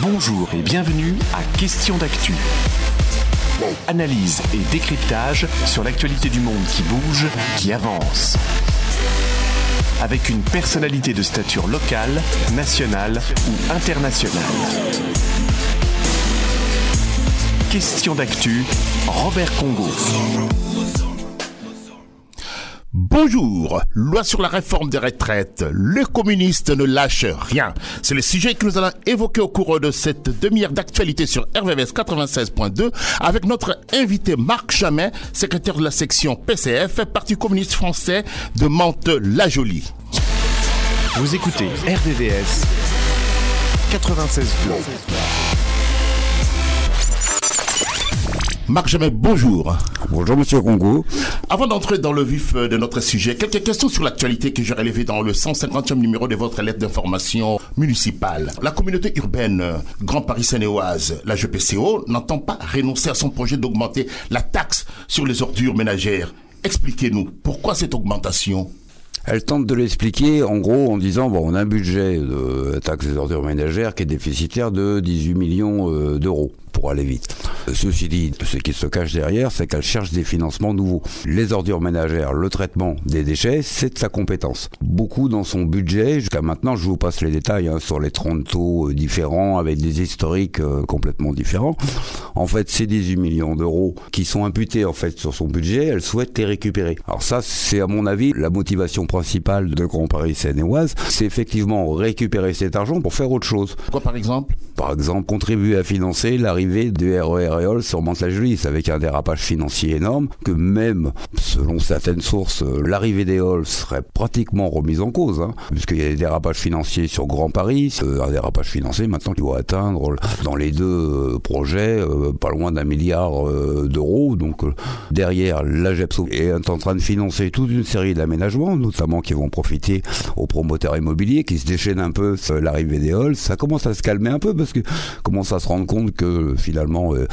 Bonjour et bienvenue à Question d'actu. Analyse et décryptage sur l'actualité du monde qui bouge, qui avance. Avec une personnalité de stature locale, nationale ou internationale. Question d'actu, Robert Congo. Bonjour, loi sur la réforme des retraites. Les communistes ne lâchent rien. C'est le sujet que nous allons évoquer au cours de cette demi-heure d'actualité sur RVVS 96.2 avec notre invité Marc Chamet, secrétaire de la section PCF, Parti communiste français de Mantes-la-Jolie. Vous écoutez RVVS 96.2. Marc Jamais, bonjour. Bonjour Monsieur Congo. Avant d'entrer dans le vif de notre sujet, quelques questions sur l'actualité que j'ai relevées dans le 150e numéro de votre lettre d'information municipale. La communauté urbaine Grand Paris Seine-et-Oise, la GPCO, n'entend pas renoncer à son projet d'augmenter la taxe sur les ordures ménagères. Expliquez-nous, pourquoi cette augmentation elle tente de l'expliquer en gros en disant bon on a un budget de taxe des ordures ménagères qui est déficitaire de 18 millions euh, d'euros pour aller vite. Ceci dit, ce qui se cache derrière, c'est qu'elle cherche des financements nouveaux. Les ordures ménagères, le traitement des déchets, c'est de sa compétence. Beaucoup dans son budget, jusqu'à maintenant, je vous passe les détails hein, sur les 30 taux euh, différents, avec des historiques euh, complètement différents. En fait, ces 18 millions d'euros qui sont imputés en fait sur son budget, elle souhaite les récupérer. Alors ça, c'est à mon avis la motivation principale de Grand Paris Seine-et-Oise, c'est effectivement récupérer cet argent pour faire autre chose. Quoi par exemple? Par exemple, contribuer à financer l'arrivée du RER et sur Mantes-la-Jolie, avec un dérapage financier énorme, que même, selon certaines sources, l'arrivée des halls serait pratiquement remise en cause, hein, puisqu'il y a des dérapages financiers sur Grand Paris, un dérapage financier maintenant qui doit atteindre, dans les deux euh, projets, euh, pas loin d'un milliard euh, d'euros, donc derrière, la GEPSO est en train de financer toute une série d'aménagements, notamment qui vont profiter aux promoteurs immobiliers, qui se déchaînent un peu sur l'arrivée des halls, ça commence à se calmer un peu, parce que commence à se rendre compte que finalement euh,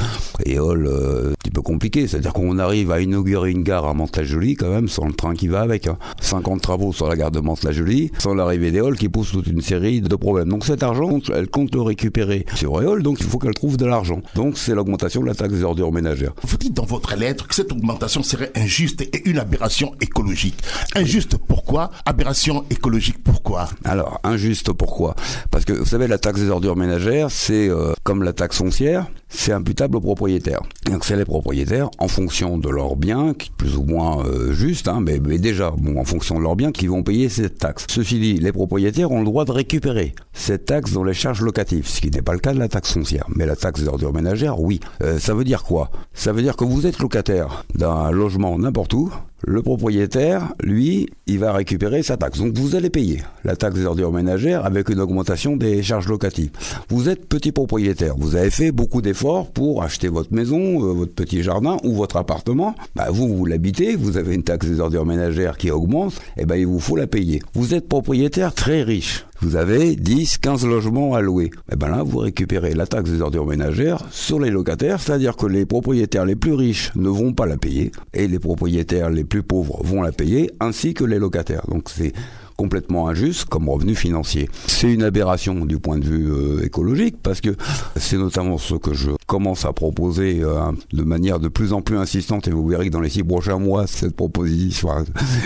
Éole euh, un petit peu compliqué. C'est-à-dire qu'on arrive à inaugurer une gare à Mantes-la-Jolie quand même sans le train qui va avec. 50 hein. travaux sur la gare de Mantes-la-Jolie sans l'arrivée d'Éole qui pose toute une série de problèmes. Donc cet argent, elle compte le récupérer sur Éole, donc il faut qu'elle trouve de l'argent. Donc c'est l'augmentation de la taxe des ordures ménagères. Vous dites dans votre lettre que cette augmentation serait injuste et une aberration écologique. Injuste pourquoi Aberration écologique pourquoi Alors injuste pourquoi? Parce que vous savez la taxe des ordures ménagères c'est euh, comme la taxe foncière c'est imputable aux propriétaires. Donc c'est les propriétaires, en fonction de leurs biens, qui plus ou moins euh, juste, hein, mais, déjà, bon, en fonction de leurs biens, qui vont payer cette taxe. Ceci dit, les propriétaires ont le droit de récupérer cette taxe dans les charges locatives, ce qui n'est pas le cas de la taxe foncière. Mais la taxe d'ordure ménagère, oui. Euh, ça veut dire quoi? Ça veut dire que vous êtes locataire d'un logement n'importe où, le propriétaire, lui, il va récupérer sa taxe. Donc vous allez payer la taxe des ordures ménagères avec une augmentation des charges locatives. Vous êtes petit propriétaire, vous avez fait beaucoup d'efforts pour acheter votre maison, euh, votre petit jardin ou votre appartement. Bah, vous, vous l'habitez, vous avez une taxe des ordures ménagères qui augmente, et eh ben il vous faut la payer. Vous êtes propriétaire très riche vous avez 10, 15 logements à louer. Et eh ben là, vous récupérez la taxe des ordures ménagères sur les locataires, c'est-à-dire que les propriétaires les plus riches ne vont pas la payer et les propriétaires les plus pauvres vont la payer, ainsi que les locataires. Donc c'est complètement injuste comme revenu financier. C'est une aberration du point de vue euh, écologique parce que c'est notamment ce que je commence à proposer euh, de manière de plus en plus insistante et vous verrez que dans les six prochains mois cette proposition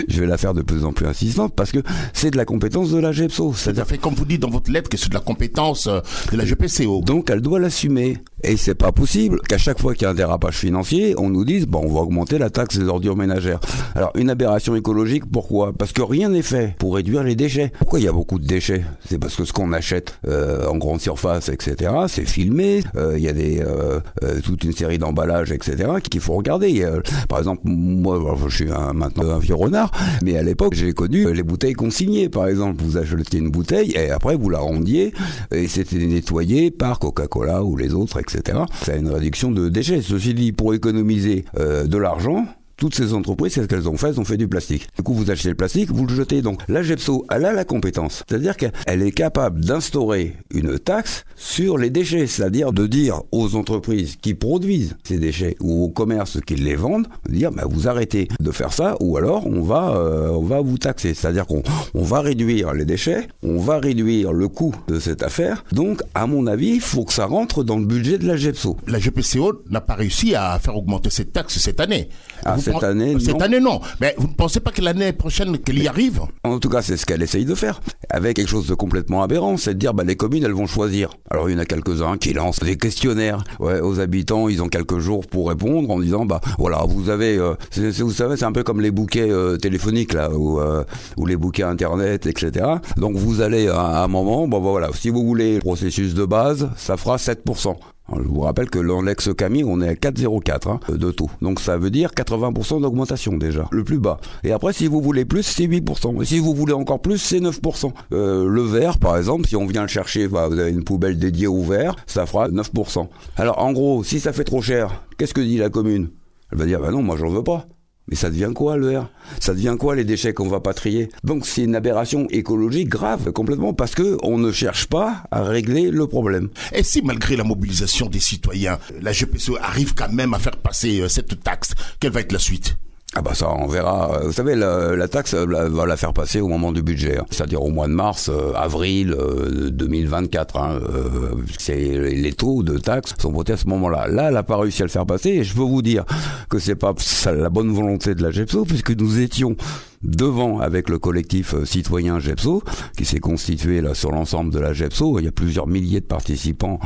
je vais la faire de plus en plus insistante parce que c'est de la compétence de la GEPSO. C'est-à-dire fait comme vous dites dans votre lettre que c'est de la compétence euh, de la GPCO. Donc elle doit l'assumer et c'est pas possible qu'à chaque fois qu'il y a un dérapage financier, on nous dise bon on va augmenter la taxe des ordures ménagères. Alors une aberration écologique pourquoi? Parce que rien n'est fait pour réduire les déchets. Pourquoi il y a beaucoup de déchets? C'est parce que ce qu'on achète euh, en grande surface, etc., c'est filmé. Euh, il y a des euh, toute une série d'emballages, etc., qu'il faut regarder. par exemple, moi, je suis maintenant un vieux renard, mais à l'époque, j'ai connu les bouteilles consignées. Par exemple, vous achetez une bouteille et après vous la rendiez et c'était nettoyé par Coca-Cola ou les autres, etc. Ça a une réduction de déchets. Ceci dit, pour économiser de l'argent, toutes ces entreprises, c'est ce qu'elles ont fait, elles ont fait du plastique. Du coup, vous achetez le plastique, vous le jetez. Donc la GEPSO, elle a la compétence. C'est-à-dire qu'elle est capable d'instaurer une taxe sur les déchets. C'est-à-dire de dire aux entreprises qui produisent ces déchets ou aux commerces qui les vendent, de dire bah, vous arrêtez de faire ça ou alors on va, euh, on va vous taxer. C'est-à-dire qu'on on va réduire les déchets, on va réduire le coût de cette affaire. Donc, à mon avis, il faut que ça rentre dans le budget de la GEPSO. La GPCO n'a pas réussi à faire augmenter cette taxe cette année. Ah, Vous cette année, non. Cette année, non. Mais vous ne pensez pas que l'année prochaine, qu'elle y arrive En tout cas, c'est ce qu'elle essaye de faire, avec quelque chose de complètement aberrant, c'est de dire bah, les communes, elles vont choisir. Alors il y en a quelques-uns qui lancent des questionnaires ouais, aux habitants, ils ont quelques jours pour répondre en disant bah voilà, vous avez, euh, vous savez, c'est un peu comme les bouquets euh, téléphoniques là, ou, euh, ou les bouquets internet, etc. Donc vous allez à, à un moment, bon bah, voilà, si vous voulez le processus de base, ça fera 7%. Alors, Je vous rappelle que dans l'ex-Camille, on est à 4,04 hein, de taux. Donc ça veut dire 80% d'augmentation déjà, le plus bas. Et après, si vous voulez plus, c'est 8%. Et si vous voulez encore plus, c'est 9%. Euh, le verre, par exemple, si on vient le chercher, bah, vous avez une poubelle dédiée au verre, ça fera 9%. Alors en gros, si ça fait trop cher, qu'est-ce que dit la commune? Elle va dire, bah non, moi j'en veux pas. Mais ça devient quoi le Ça devient quoi les déchets qu'on va pas trier? Donc c'est une aberration écologique grave complètement parce que on ne cherche pas à régler le problème. Et si, malgré la mobilisation des citoyens, la GPCO arrive quand même à faire passer euh, cette taxe, quelle va être la suite? Ah bah ça, on verra. Vous savez, la, taxe euh, va la faire passer au moment du budget, hein. c'est-à-dire au mois de mars, euh, avril euh, 2024. Hein, euh, c'est les taux de taxes sont votés à ce moment-là. Là, elle n'a pas réussi à le faire passer, et je peux vous dire que c'est pas la bonne volonté de la GEPSO, puisque nous étions devant avec le collectif euh, citoyen GEPSO, qui s'est constitué là sur l'ensemble de la GEPSO. Il y a plusieurs milliers de participants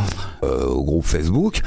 euh, au groupe Facebook.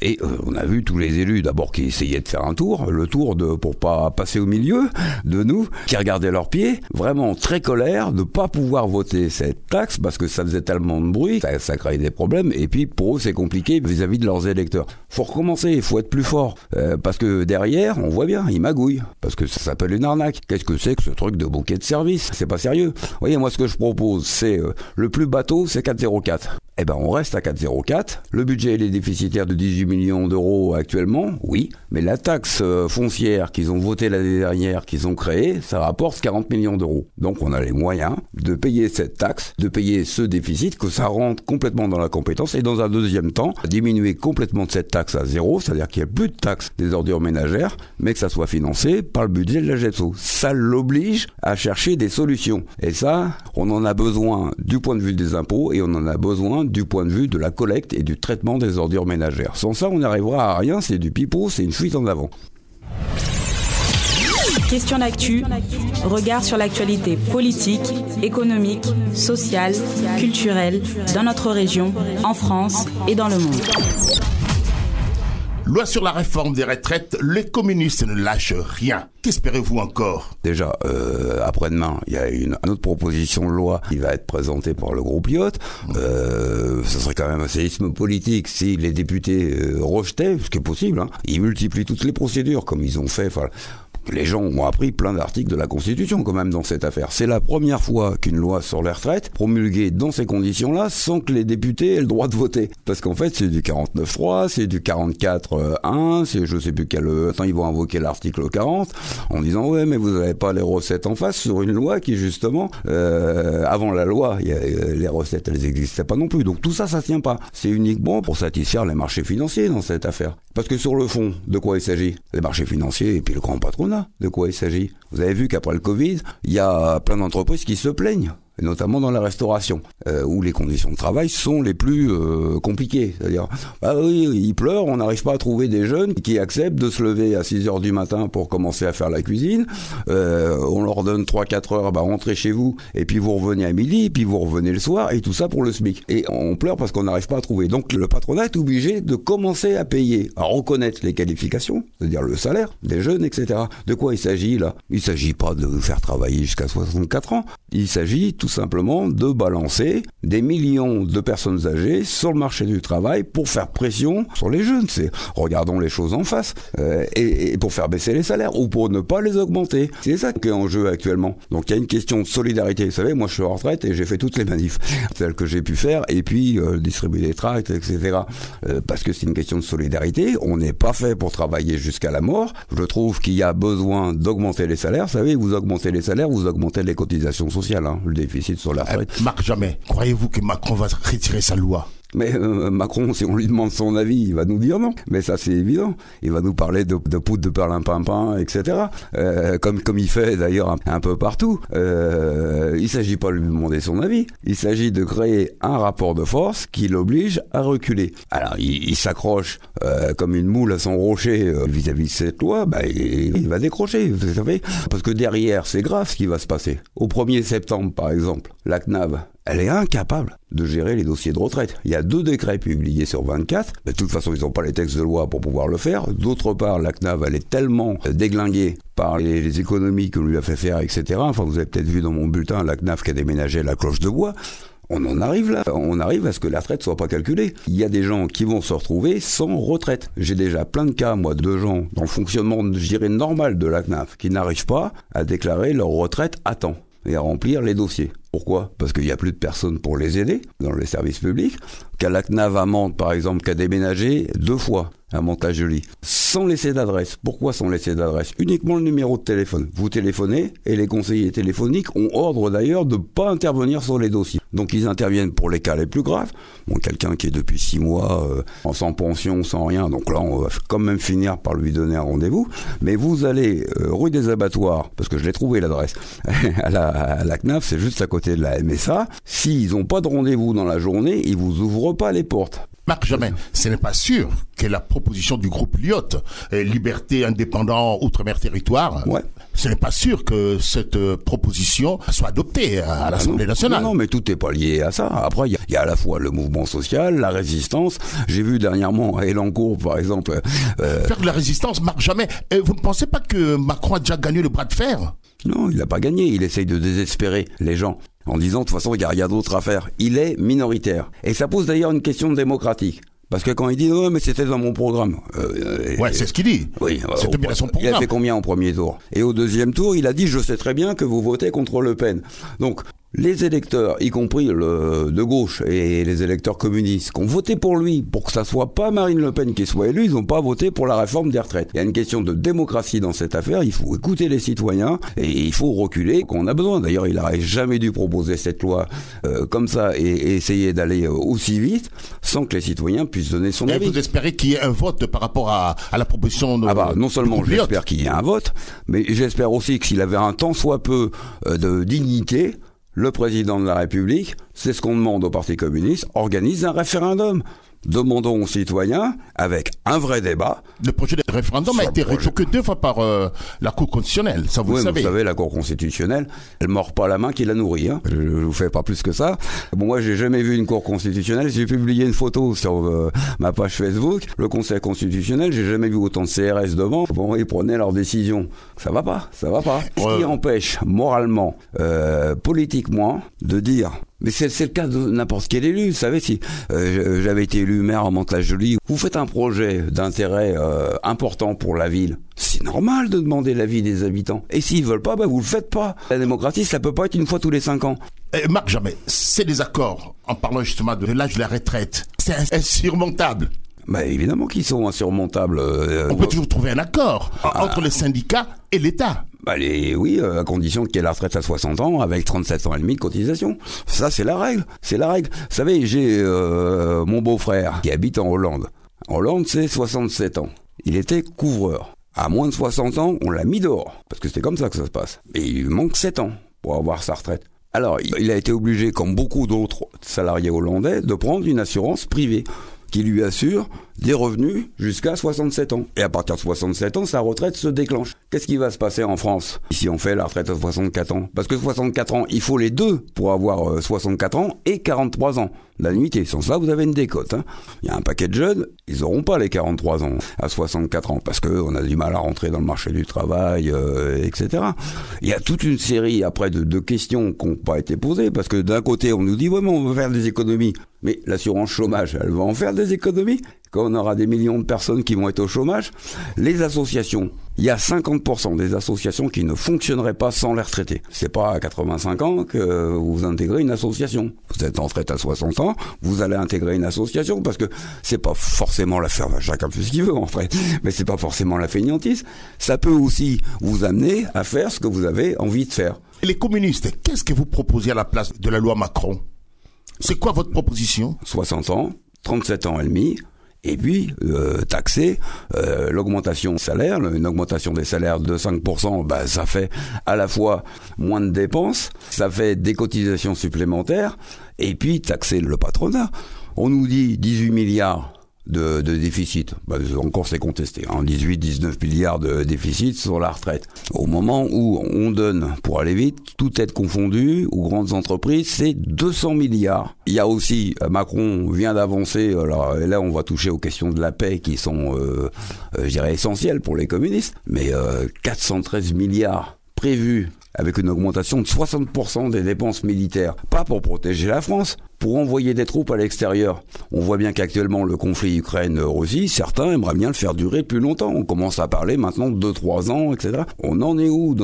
Et euh, on a vu tous les élus d'abord qui essayaient de faire un tour, le tour de pour pas passer au milieu de nous, qui regardaient leurs pieds, vraiment très colère de pas pouvoir voter cette taxe parce que ça faisait tellement de bruit, ça, ça créait des problèmes. Et puis pour eux c'est compliqué vis-à-vis de leurs électeurs. Faut recommencer, il faut être plus fort parce que derrière on voit bien, ils magouillent parce que ça s'appelle une arnaque. Qu'est-ce que c'est que ce truc de bouquet de service C'est pas sérieux. Voyez moi ce que je propose c'est euh, le plus bateau c'est 404. Eh ben on reste à 4,04. Le budget il est déficitaire de 18 millions d'euros actuellement, oui, mais la taxe euh, foncière qu'ils ont votée l'année dernière, qu'ils ont créée, ça rapporte 40 millions d'euros. Donc on a les moyens de payer cette taxe, de payer ce déficit, que ça rentre complètement dans la compétence, et dans un deuxième temps, diminuer complètement cette taxe à zéro, c'est-à-dire qu'il n'y ait plus de taxe des ordures ménagères, mais que ça soit financé par le budget de la GEPSO. Ça l'oblige à chercher des solutions. Et ça, on en a besoin du point de vue des impôts et on en a besoin du point de vue de la collecte et du traitement des ordures ménagères. Sans ça, on n'arrivera à rien, c'est du pipeau, c'est une fuite en avant. Question d'actu, regard sur l'actualité politique, économique, sociale, culturelle dans notre région, en France et dans le monde. Loi sur la réforme des retraites, les communistes ne lâchent rien. Qu'espérez-vous encore? Déjà, euh, après-demain, il y a une, une autre proposition de loi qui va être présentée par le groupe Lyot. Euh, ce serait quand même un séisme politique si les députés euh, rejetaient, ce qui est possible. Hein. Ils multiplient toutes les procédures, comme ils ont fait. Les gens ont appris plein d'articles de la Constitution quand même dans cette affaire. C'est la première fois qu'une loi sur les retraites promulguée dans ces conditions-là sans que les députés aient le droit de voter. Parce qu'en fait, c'est du 49.3, c'est du 44.1, c'est je sais plus quel... Attends, ils vont invoquer l'article 40 en disant ouais mais vous n'avez pas les recettes en face sur une loi qui justement euh, avant la loi euh, les recettes elles n'existaient pas non plus. Donc tout ça ça tient pas. C'est uniquement pour satisfaire les marchés financiers dans cette affaire. Parce que sur le fond de quoi il s'agit? Les marchés financiers et puis le grand patronat de quoi il s'agit? Vous avez vu qu'après le Covid il y a plein d'entreprises qui se plaignent notamment dans la restauration, euh, où les conditions de travail sont les plus euh, compliquées. C'est-à-dire, bah oui, il pleure, on n'arrive pas à trouver des jeunes qui acceptent de se lever à 6 heures du matin pour commencer à faire la cuisine. Euh, on leur donne 3-4 heures, bah rentrez chez vous, et puis vous revenez à midi, et puis vous revenez le soir, et tout ça pour le SMIC. Et on pleure parce qu'on n'arrive pas à trouver. Donc le patronat est obligé de commencer à payer, à reconnaître les qualifications, c'est-à-dire le salaire des jeunes, etc. De quoi il s'agit là? Il s'agit pas de faire travailler jusqu'à 64 ans. Il s'agit tout simplement de balancer des millions de personnes âgées sur le marché du travail pour faire pression sur les jeunes. C'est regardons les choses en face euh, et, pour faire baisser les salaires ou pour ne pas les augmenter. C'est ça qui est en jeu actuellement. Donc il y a une question de solidarité. Vous savez, moi je suis en retraite et j'ai fait toutes les manifs, celles que j'ai pu faire, et puis euh, distribuer des tracts, etc. Euh, parce que c'est une question de solidarité. On n'est pas fait pour travailler jusqu'à la mort. Je trouve qu'il y a besoin d'augmenter les salaires. Vous savez, vous augmentez les salaires, vous augmentez les cotisations sociales. Hein, le déficit sur la retraite. Marc, jamais. Croyez-vous que Macron va retirer sa loi? Mais euh, Macron, si on lui demande son avis, il va nous dire non. Mais ça, c'est évident. Il va nous parler de, poudre de perlimpinpin, etc. Euh, comme comme il fait d'ailleurs un, peu partout. Euh, il s'agit pas de lui demander son avis. Il s'agit de créer un rapport de force qui l'oblige à reculer. Alors, il, s'accroche euh, comme une moule à son rocher vis-à-vis de cette loi. Bah, il, il va décrocher, vous savez. Parce que derrière, c'est grave ce qui va se passer. Au 1er septembre, par exemple, la CNAV elle est incapable de gérer les dossiers de retraite. Il y a deux décrets publiés sur 24, mais de toute façon, ils n'ont pas les textes de loi pour pouvoir le faire. D'autre part, la CNAV, elle est tellement déglinguée par les, économies que lui a fait faire, etc. Enfin, vous avez peut-être vu dans mon bulletin la CNAV qui a déménagé la cloche de bois. On en arrive là, on arrive à ce que la retraite soit pas calculée. Il y a des gens qui vont se retrouver sans retraite. J'ai déjà plein de cas, moi, de gens dans le fonctionnement, je dirais, normal de la CNAF, qui n'arrivent pas à déclarer leur retraite à temps et à remplir les dossiers. Pourquoi? Parce qu'il n'y a plus de personnes pour les aider dans les services publics. Qu'à la CNAV à par exemple, qui a déménagé deux fois à Montagelie, sans laisser d'adresse. Pourquoi sans laisser d'adresse? Uniquement le numéro de téléphone. Vous téléphonez et les conseillers téléphoniques ont ordre d'ailleurs de ne pas intervenir sur les dossiers. Donc ils interviennent pour les cas les plus graves. Bon, quelqu'un qui est depuis six mois euh, sans pension, sans rien, donc là on va quand même finir par lui donner un rendez-vous. Mais vous allez euh, rue des abattoirs, parce que je l'ai trouvé l'adresse, à, la, à la CNAF, c'est juste à côté de la MSA. S'ils n'ont pas de rendez-vous dans la journée, ils vous ouvrent pas les portes. Marc Jamais, ce n'est pas sûr que la proposition du groupe Lyot, euh, Liberté, Indépendant, Outre-mer, Territoire, ouais. ce n'est pas sûr que cette euh, proposition soit adoptée à, l'Assemblée nationale. Non, non, mais tout n'est pas lié à ça. Après, il y, a à la fois le mouvement social, la résistance. J'ai vu dernièrement à Elancourt, par exemple... Euh, Faire de la résistance, Marc Jamais, vous ne pensez pas que Macron a déjà gagné le bras de fer? Non, il n'a pas gagné. Il essaye de désespérer les gens en disant de toute façon il y a, a d'autres affaires. Il est minoritaire. Et ça pose d'ailleurs une question démocratique. Parce que quand il dit non, mais c'était dans mon programme. Euh, ouais, c'est ce qu'il dit. Oui, c'était bien son programme. Il a fait combien au premier tour? Et au deuxième tour, il a dit je sais très bien que vous votez contre Le Pen. Donc les électeurs, y compris le, de gauche et les électeurs communistes, qui ont voté pour lui, pour que ça soit pas Marine Le Pen qui soit élue, ils n'ont pas voté pour la réforme des retraites. Il y a une question de démocratie dans cette affaire. Il faut écouter les citoyens et il faut reculer qu'on a besoin. D'ailleurs, il n'aurait jamais dû proposer cette loi euh, comme ça et, essayer d'aller euh, aussi vite sans que les citoyens puissent donner son et avis. Vous espérez qu'il y ait un vote par rapport à, à la proposition de Ah bah non seulement j'espère qu'il y ait un vote, mais j'espère aussi que s'il avait un tant soit peu euh, de dignité, le président de la République, c'est ce qu'on demande au Parti communiste, organise un référendum. Demandons aux citoyens, avec un vrai débat. Le projet de référendum a été révoqué deux fois par euh, la Cour constitutionnelle, ça vous oui, le savez. Vous savez, la Cour constitutionnelle, elle mord pas la main qui la nourrit. Hein. Je, ne vous fais pas plus que ça. Bon, moi, j'ai jamais vu une Cour constitutionnelle. J'ai publié une photo sur euh, ma page Facebook. Le Conseil constitutionnel, j'ai jamais vu autant de CRS devant. Bon, ils prenaient leurs décisions. Ça va pas, ça va pas. Ce qui empêche moralement, euh, politiquement, de dire mais c'est le cas de n'importe quel élu. Vous savez, si euh, j'avais été élu maire en Mantes-la-Jolie, vous faites un projet d'intérêt euh, important pour la ville. C'est normal de demander l'avis des habitants. Et s'ils veulent pas, bah vous le faites pas. La démocratie, ça peut pas être une fois tous les cinq ans. Et Marc Jamais, ces désaccords, en parlant justement de l'âge de la retraite, c'est insurmontable. Bah évidemment qu'ils sont insurmontables. Euh, On peut toujours trouver un accord ah. entre les syndicats et l'État. Bah les, oui, euh, à condition qu'il y ait la retraite à 60 ans avec 37 ans et demi de cotisation. Ça, c'est la règle. C'est la règle. Vous savez, j'ai euh, mon beau-frère qui habite en Hollande. En Hollande, c'est 67 ans. Il était couvreur. À moins de 60 ans, on l'a mis dehors. Parce que c'est comme ça que ça se passe. Et il manque 7 ans pour avoir sa retraite. Alors, il a été obligé, comme beaucoup d'autres salariés hollandais, de prendre une assurance privée qui lui assure des revenus jusqu'à 67 ans. Et à partir de 67 ans, sa retraite se déclenche. Qu'est-ce qui va se passer en France si on fait la retraite à 64 ans? Parce que 64 ans, il faut les deux pour avoir 64 euh, ans et 43 ans la nuitée. Sans ça, vous avez une décote. Hein. Il y a un paquet de jeunes, ils n'auront pas les 43 ans à 64 ans parce qu'on a du mal à rentrer dans le marché du travail, euh, etc. Il y a toute une série après de, de questions qui n'ont pas été posées parce que d'un côté, on nous dit ouais, mais on va faire des économies. Mais l'assurance chômage, elle va en faire des économies? Quand on aura des millions de personnes qui vont être au chômage. Les associations, il y a 50% des associations qui ne fonctionneraient pas sans les retraités. C'est pas à 85 ans que vous intégrez une association. Vous êtes en retraite à 60 ans, vous allez intégrer une association parce que c'est pas forcément la ferme, chacun fait ce qu'il veut en fait, mais c'est pas forcément la fainéantise. Ça peut aussi vous amener à faire ce que vous avez envie de faire. Les communistes, qu'est-ce que vous proposez à la place de la loi Macron? C'est quoi votre proposition? 60 ans, 37 ans et demi, et puis euh, taxer euh, l'augmentation salaire, une augmentation des salaires de 5%, bah, ça fait à la fois moins de dépenses, ça fait des cotisations supplémentaires, et puis taxer le patronat. On nous dit 18 milliards de, déficit. Bah, encore c'est contesté. Hein. 18-19 milliards de déficit sur la retraite. Au moment où on donne, pour aller vite, tout être confondu, aux grandes entreprises, c'est 200 milliards. Il y a aussi, euh, Macron vient d'avancer, alors là on va toucher aux questions de la paix qui sont, euh, euh, je dirais, essentielles pour les communistes, mais euh, 413 milliards prévus avec une augmentation de 60% des dépenses militaires. Pas pour protéger la France, pour envoyer des troupes à l'extérieur. On voit bien qu'actuellement le conflit Ukraine-Russie, certains aimeraient bien le faire durer plus longtemps. On commence à parler maintenant de 2-3 ans, etc. On en est où?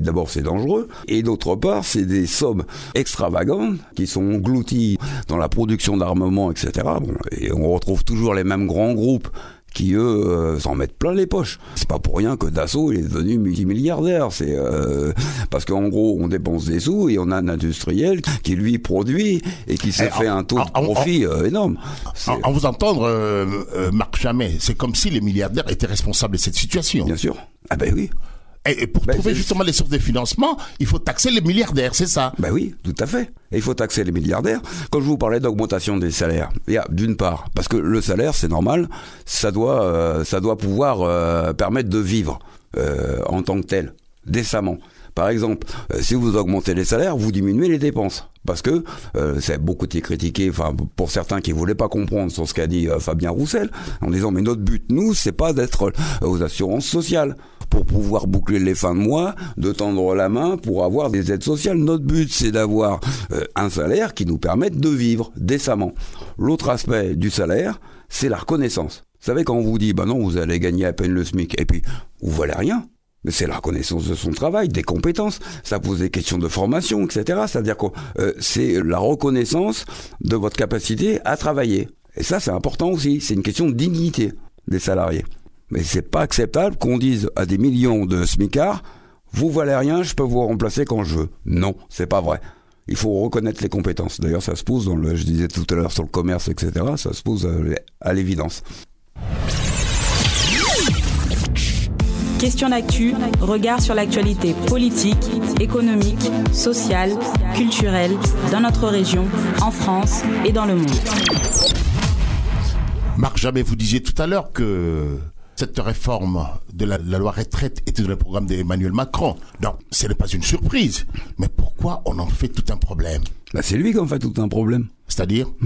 D'abord c'est dangereux, et d'autre part c'est des sommes extravagantes qui sont englouties dans la production d'armement, etc. Et on retrouve toujours les mêmes grands groupes qui eux euh, s'en mettent plein les poches. C'est pas pour rien que Dassault est devenu multimilliardaire. C'est euh, parce qu'en gros on dépense des sous et on a un industriel qui lui produit et qui s'est Eh, fait en- un taux de en- profit euh, énorme. En, vous entendre, euh, Marc Chamet, c'est comme si les milliardaires étaient responsables de cette situation. Bien sûr. Ah ben oui. Et, pour Ben, trouver justement les sources de financement, il faut taxer les milliardaires, c'est ça? Ben oui, tout à fait. Et il faut taxer les milliardaires. Quand je vous parlais d'augmentation des salaires, il y a d'une part, parce que le salaire, c'est normal, ça doit, euh, ça doit pouvoir euh, permettre de vivre euh, en tant que tel, décemment. Par exemple, euh, si vous augmentez les salaires, vous diminuez les dépenses. Parce que euh, c'est beaucoup été critiqué, enfin pour certains qui voulaient pas comprendre sur ce qu'a dit euh, Fabien Roussel, en disant mais notre but nous c'est pas d'être euh, aux assurances sociales pour pouvoir boucler les fins de mois, de tendre la main pour avoir des aides sociales. Notre but c'est d'avoir euh, un salaire qui nous permette de vivre décemment. L'autre aspect du salaire, c'est la reconnaissance. Vous savez quand on vous dit bah non vous allez gagner à peine le SMIC et puis vous valez rien. C'est la reconnaissance de son travail, des compétences. Ça pose des questions de formation, etc. C'est-à-dire que euh, c'est la reconnaissance de votre capacité à travailler. Et ça, c'est important aussi. C'est une question de dignité des salariés. Mais c'est pas acceptable qu'on dise à des millions de smicards, vous valez rien, je peux vous remplacer quand je veux. Non, c'est pas vrai. Il faut reconnaître les compétences. D'ailleurs, ça se pose dans le, je disais tout à l'heure sur le commerce, etc. Ça se pose à- à l'évidence. Question d'actu, regard sur l'actualité politique, économique, sociale, culturelle dans notre région, en France et dans le monde. Marc Jamais, vous disiez tout à l'heure que cette réforme de la, loi retraite était dans le programme d'Emmanuel Macron. Donc, ce n'est pas une surprise. Pourquoi on en fait tout un problème Bah, c'est lui qui en fait tout un problème. C'est-à-dire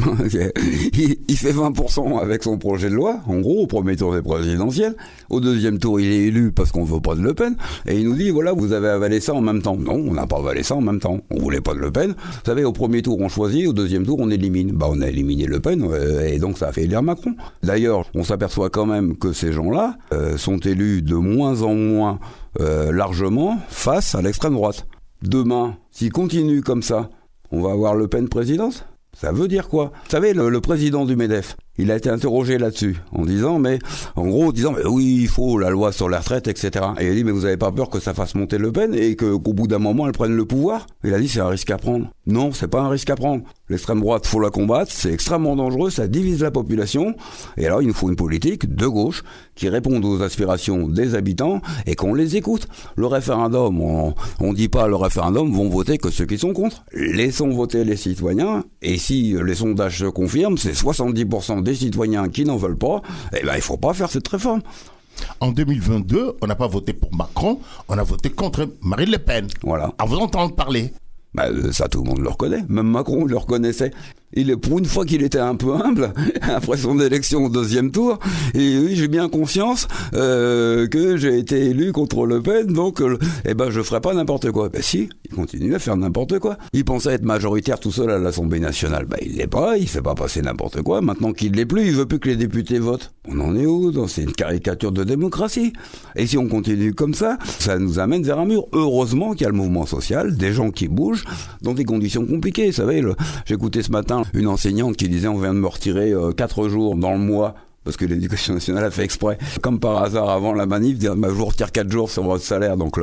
il, fait 20% avec son projet de loi, en gros, au premier tour des présidentielles. Au deuxième tour, il est élu parce qu'on ne veut pas de Le Pen. Et il nous dit, voilà, vous avez avalé ça en même temps. Non, on n'a pas avalé ça en même temps. On voulait pas de Le Pen. Vous savez, au premier tour, on choisit, au deuxième tour, on élimine. Bah, on a éliminé Le Pen, euh, et donc ça a fait élire Macron. D'ailleurs, on s'aperçoit quand même que ces gens-là euh, sont élus de moins en moins euh, largement face à l'extrême droite. Demain, s'il continue comme ça, on va avoir Le Pen présidence? Ça veut dire quoi? Vous savez, le, président du MEDEF, il a été interrogé là-dessus, en disant, mais en gros, en disant, mais oui, il faut la loi sur la retraite, etc. Et il a dit, mais vous avez pas peur que ça fasse monter Le Pen et qu'au bout d'un moment, elle prenne le pouvoir? Il a dit, c'est un risque à prendre. Non, c'est pas un risque à prendre. L'extrême droite, faut la combattre, c'est extrêmement dangereux, ça divise la population. Et alors, il nous faut une politique de gauche qui réponde aux aspirations des habitants et qu'on les écoute. Le référendum, on, on dit pas le référendum vont voter que ceux qui sont contre. Laissons voter les citoyens. Et si les sondages se confirment, c'est 70% des citoyens qui n'en veulent pas. Eh ben, il faut pas faire cette réforme. En 2022, on n'a pas voté pour Macron, on a voté contre Marine Le Pen. Voilà. À vous entendre parler. Bah, ça, tout le monde le reconnaît. Même Macron le reconnaissait. Il pour une fois qu'il était un peu humble, après son élection au deuxième tour, et oui, j'ai bien conscience euh, que j'ai été élu contre Le Pen, donc euh, eh ben je ferai pas n'importe quoi. Ben si, il continue à faire n'importe quoi. Il pensait être majoritaire tout seul à l'Assemblée nationale. Ben il l'est pas, il fait pas passer n'importe quoi. Maintenant qu'il l'est plus, il veut plus que les députés votent. On en est où C'est une caricature de démocratie? Et si on continue comme ça, ça nous amène vers un mur. Heureusement qu'il y a le mouvement social, des gens qui bougent dans des conditions compliquées. Vous savez, j'écoutais ce matin une enseignante qui disait on vient de me retirer euh, quatre jours dans le mois parce que l'éducation nationale a fait exprès, comme par hasard avant la manif, dire bah, je vous retire 4 jours sur votre salaire. Donc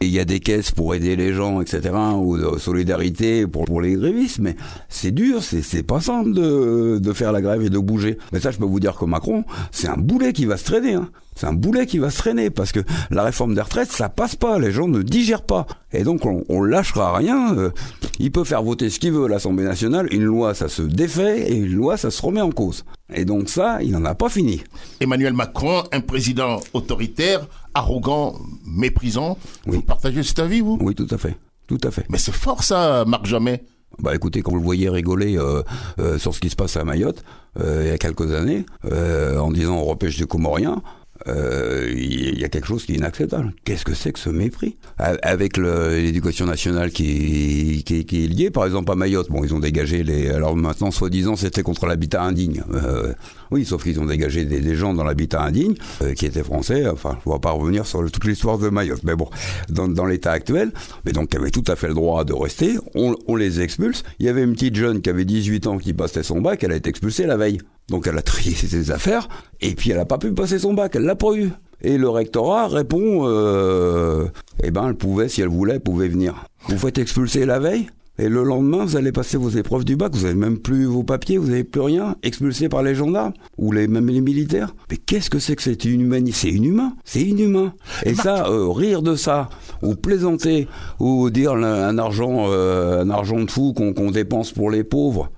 il y a des caisses pour aider les gens, etc. ou de solidarité pour, les grévistes, mais c'est dur, c'est, c'est pas simple de, de faire la grève et de bouger. Mais ça, je peux vous dire que Macron, c'est un boulet qui va se traîner. Hein. C'est un boulet qui va se traîner parce que la réforme des retraites, ça passe pas, les gens ne digèrent pas. Et donc on, on lâchera rien. Euh, il peut faire voter ce qu'il veut à l'Assemblée nationale, une loi ça se défait et une loi ça se remet en cause. Et donc ça, il n'en a pas fini. Emmanuel Macron, un président autoritaire, arrogant, méprisant. Vous partagez cet avis, vous? Oui, tout à fait. Tout à fait. Mais c'est fort ça, Marc Jamais. Bah écoutez, quand vous le voyez rigoler euh, euh, sur ce qui se passe à Mayotte il y a quelques années, en disant on repêche des Comoriens, euh, il y a quelque chose qui est inacceptable. Qu'est-ce que c'est que ce mépris Avec l'éducation nationale qui, est liée, par exemple à Mayotte, bon, ils ont dégagé les. Alors maintenant, soi-disant, c'était contre l'habitat indigne. Euh, oui, sauf qu'ils ont dégagé des, gens dans l'habitat indigne euh, qui étaient français. Enfin, ne vais pas revenir sur toute l'histoire de Mayotte, mais bon, dans, dans l'état actuel, mais donc qui avaient tout à fait le droit de rester, on, on les expulse. Il y avait une petite jeune qui avait 18 ans qui passait son bac, elle a été expulsée la veille. Donc elle a trié ses affaires, et puis elle n'a pas pu passer son bac, elle l'a pas eu. Et le rectorat répond, euh, eh ben elle pouvait, si elle voulait, elle pouvait venir. Vous faites expulser la veille, et le lendemain, vous allez passer vos épreuves du bac, vous avez même plus vos papiers, vous n'avez plus rien, expulsé par les gendarmes, ou les, même les militaires. Mais qu'est-ce que c'est que c'est inhumain C'est inhumain, c'est inhumain. Et ça, euh, rire de ça, ou plaisanter, ou dire un argent, euh, un argent de fou qu'on qu'on dépense pour les pauvres,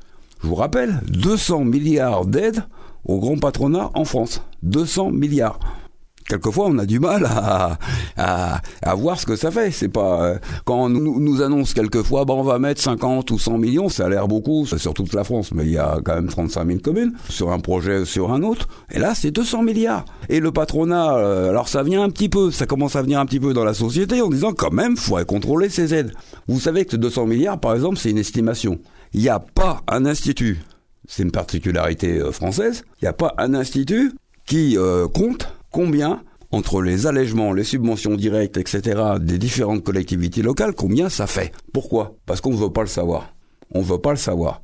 je vous rappelle, 200 milliards d'aides au grand patronat en France. 200 milliards. Quelquefois, on a du mal à, voir ce que ça fait. C'est pas euh, quand on nous, annonce quelquefois, bon, on va mettre 50 ou 100 millions, ça a l'air beaucoup, sur toute la France, mais il y a quand même 35 000 communes sur un projet sur un autre. Et là, c'est 200 milliards. Et le patronat, euh, alors ça vient un petit peu, ça commence à venir un petit peu dans la société en disant quand même, faudrait contrôler ces aides. Vous savez que 200 milliards, par exemple, c'est une estimation il n'y a pas un institut, c'est une particularité euh, française, il n'y a pas un institut qui euh, compte combien, entre les allègements, les subventions directes, etc., des différentes collectivités locales, combien ça fait. Pourquoi? Parce qu'on ne veut pas le savoir. On ne veut pas le savoir.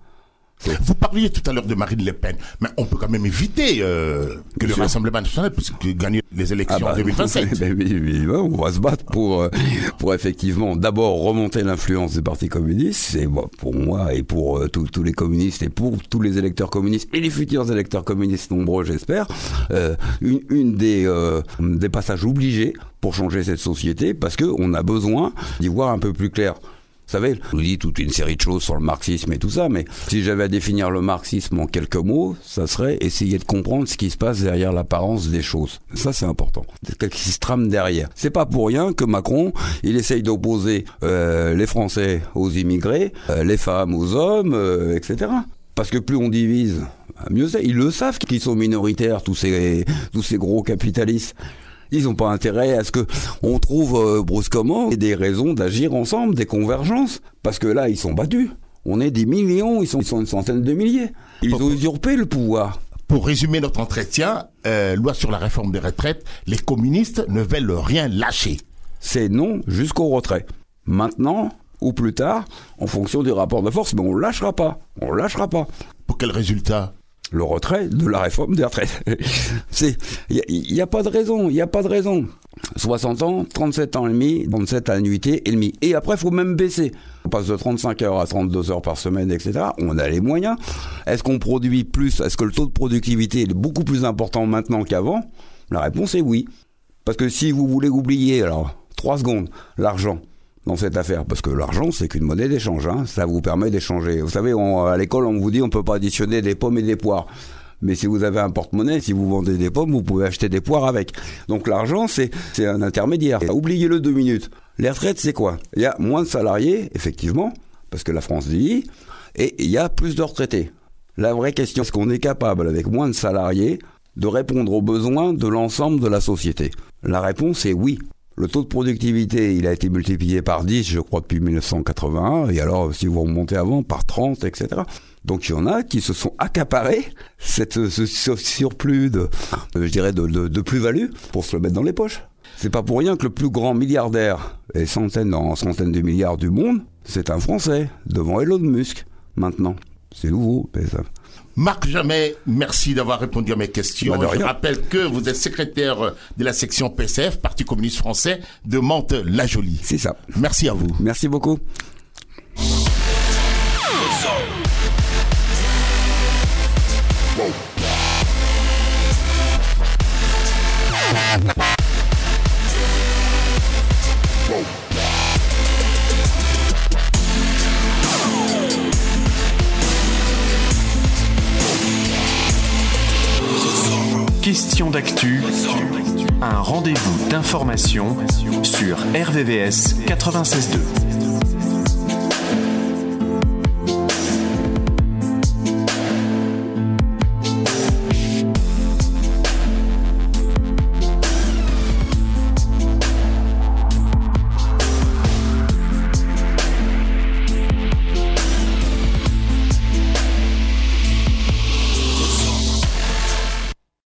Vous parliez tout à l'heure de Marine Le Pen, mais on peut quand même éviter euh, que le Rassemblement national puisse gagner les élections Ah bah, en 2027. ben oui, oui, oui, on va se battre pour, euh, pour effectivement d'abord remonter l'influence du Parti communiste. C'est pour moi et pour euh, tous les communistes et pour tous les électeurs communistes et les futurs électeurs communistes nombreux, j'espère, euh, une, une des, euh, des passages obligés pour changer cette société parce que on a besoin d'y voir un peu plus clair. Vous savez, je vous dis toute une série de choses sur le marxisme et tout ça, mais si j'avais à définir le marxisme en quelques mots, ça serait essayer de comprendre ce qui se passe derrière l'apparence des choses. Ça, c'est important. C'est ce qui se trame derrière. C'est pas pour rien que Macron, il essaye d'opposer euh, les Français aux immigrés, euh, les femmes aux hommes, euh, etc. Parce que plus on divise, mieux c'est. Ils le savent qu'ils sont minoritaires, tous ces, tous ces gros capitalistes. Ils n'ont pas intérêt à ce que on trouve euh, brusquement des raisons d'agir ensemble, des convergences, parce que là ils sont battus. On est des millions, ils sont, ils sont une centaine de milliers. Ils ont usurpé le pouvoir. Pour résumer notre entretien, euh, loi sur la réforme des retraites, les communistes ne veulent rien lâcher. C'est non jusqu'au retrait. Maintenant ou plus tard, en fonction du rapport de force, mais on lâchera pas. On lâchera pas. Pour quel résultat? Le retrait de la réforme des retraites. Il n'y a, a, pas de raison, il n'y a pas de raison. 60 ans, 37 ans et demi, 37 annuités et demi. Et après, il faut même baisser. On passe de 35 heures à 32 heures par semaine, etc. On a les moyens. Est-ce qu'on produit plus? Est-ce que le taux de productivité est beaucoup plus important maintenant qu'avant? La réponse est oui. Parce que si vous voulez oublier, alors, 3 secondes, l'argent, dans cette affaire parce que l'argent c'est qu'une monnaie d'échange hein. ça vous permet d'échanger vous savez à l'école on vous dit on peut pas additionner des pommes et des poires mais si vous avez un porte-monnaie, si vous vendez des pommes, vous pouvez acheter des poires avec. Donc l'argent, c'est un intermédiaire. Oubliez-le deux minutes. Les retraites, c'est quoi? Il y a moins de salariés, effectivement, parce que la France vieillit, et il y a plus de retraités. La vraie question, est-ce qu'on est capable, avec moins de salariés, de répondre aux besoins de l'ensemble de la société? La réponse est oui. Le taux de productivité, il a été multiplié par 10, je crois, depuis 1981, et alors, si vous remontez avant, par 30, etc. Donc il y en a qui se sont accaparés ce surplus de, plus-value pour se le mettre dans les poches. C'est pas pour rien que le plus grand milliardaire, et centaines en centaines de milliards du monde, c'est un Français, devant Elon Musk, maintenant. C'est nouveau, ça. Marc Jamais, merci d'avoir répondu à mes questions. Bah, je rappelle que vous êtes secrétaire de la section PCF, Parti communiste français, de Mantes-la-Jolie. C'est ça. Merci à vous. Merci beaucoup. Sur RVVS 96.2.